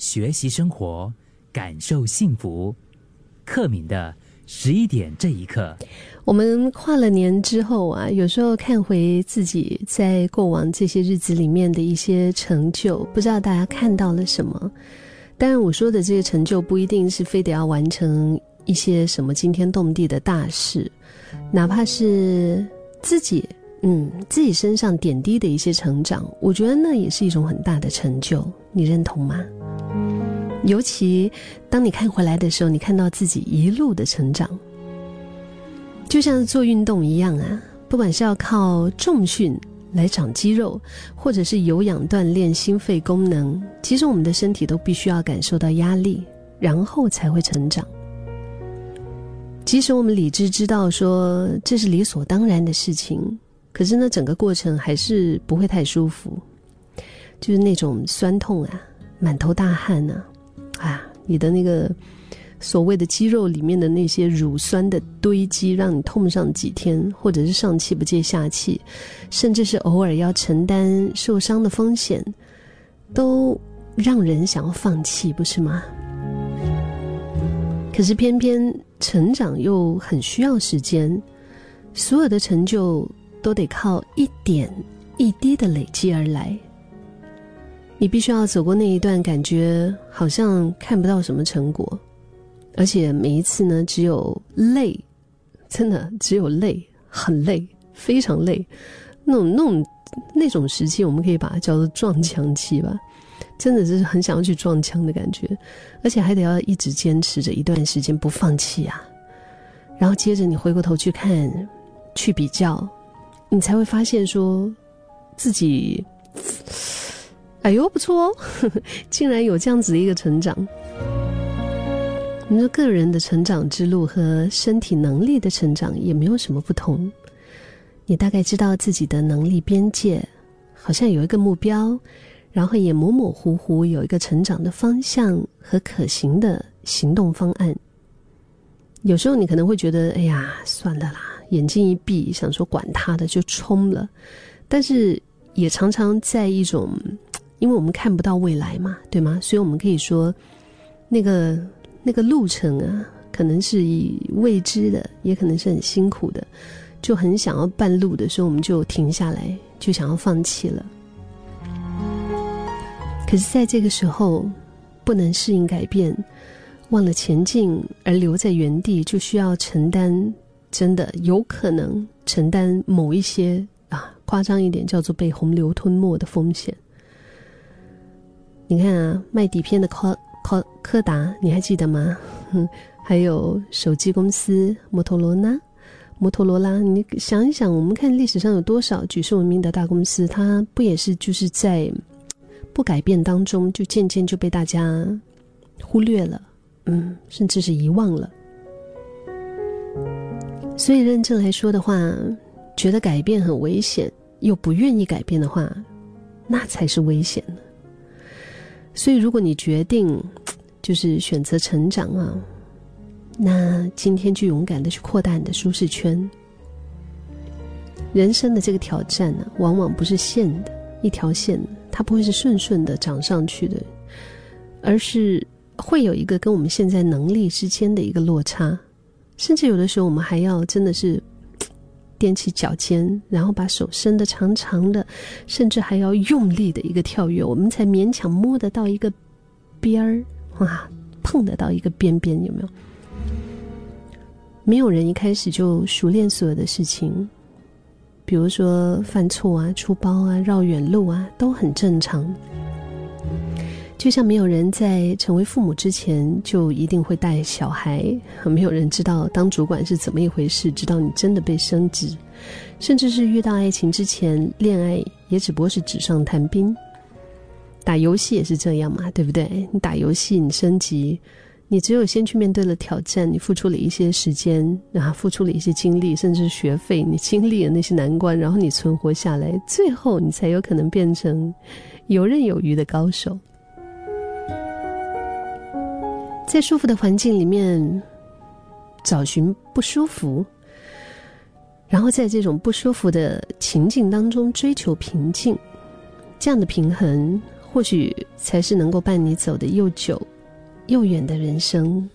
学习生活，感受幸福。克敏的十一点这一刻，我们跨了年之后啊，有时候看回自己在过往这些日子里面的一些成就，不知道大家看到了什么。当然，我说的这些成就不一定是非得要完成一些什么惊天动地的大事，哪怕是自己嗯自己身上点滴的一些成长，我觉得那也是一种很大的成就。你认同吗？尤其当你看回来的时候，你看到自己一路的成长，就像做运动一样啊。不管是要靠重训来长肌肉，或者是有氧锻炼心肺功能，其实我们的身体都必须要感受到压力，然后才会成长。即使我们理智知道说这是理所当然的事情，可是呢，整个过程还是不会太舒服，就是那种酸痛啊，满头大汗呐。啊，你的那个所谓的肌肉里面的那些乳酸的堆积，让你痛上几天，或者是上气不接下气，甚至是偶尔要承担受伤的风险，都让人想要放弃，不是吗？可是偏偏成长又很需要时间，所有的成就都得靠一点一滴的累积而来。你必须要走过那一段，感觉好像看不到什么成果，而且每一次呢，只有累，真的只有累，很累，非常累。那种那种那种时期，我们可以把它叫做撞墙期吧。真的是很想要去撞墙的感觉，而且还得要一直坚持着一段时间不放弃啊。然后接着你回过头去看，去比较，你才会发现说自己。哎呦，不错哦，竟然有这样子的一个成长。你说个人的成长之路和身体能力的成长也没有什么不同。你大概知道自己的能力边界，好像有一个目标，然后也模模糊糊有一个成长的方向和可行的行动方案。有时候你可能会觉得，哎呀，算了啦，眼睛一闭，想说管他的就冲了。但是也常常在一种。因为我们看不到未来嘛，对吗？所以我们可以说，那个那个路程啊，可能是以未知的，也可能是很辛苦的，就很想要半路的时候，我们就停下来，就想要放弃了。可是，在这个时候，不能适应改变，忘了前进，而留在原地，就需要承担真的有可能承担某一些啊，夸张一点叫做被洪流吞没的风险。你看啊，卖底片的柯柯柯达，你还记得吗？还有手机公司摩托罗拉，摩托罗拉，你想一想，我们看历史上有多少举世闻名的大公司，它不也是就是在不改变当中，就渐渐就被大家忽略了，嗯，甚至是遗忘了。所以认真来说的话，觉得改变很危险，又不愿意改变的话，那才是危险呢。所以，如果你决定 就是选择成长啊，那今天就勇敢的去扩大你的舒适圈。人生的这个挑战呢，往往不是线的一条线，它不会是顺顺的涨上去的，而是会有一个跟我们现在能力之间的一个落差，甚至有的时候我们还要真的是。踮起脚尖，然后把手伸得长长的，甚至还要用力的一个跳跃，我们才勉强摸得到一个边儿，哇，碰得到一个边边，有没有？没有人一开始就熟练所有的事情，比如说犯错啊、出包啊、绕远路啊，都很正常。就像没有人在成为父母之前就一定会带小孩，没有人知道当主管是怎么一回事，直到你真的被升职，甚至是遇到爱情之前，恋爱也只不过是纸上谈兵。打游戏也是这样嘛，对不对？你打游戏，你升级，你只有先去面对了挑战，你付出了一些时间，然后付出了一些精力，甚至学费，你经历了那些难关，然后你存活下来，最后你才有可能变成游刃有余的高手。在舒服的环境里面找寻不舒服，然后在这种不舒服的情境当中追求平静，这样的平衡或许才是能够伴你走的又久又远的人生。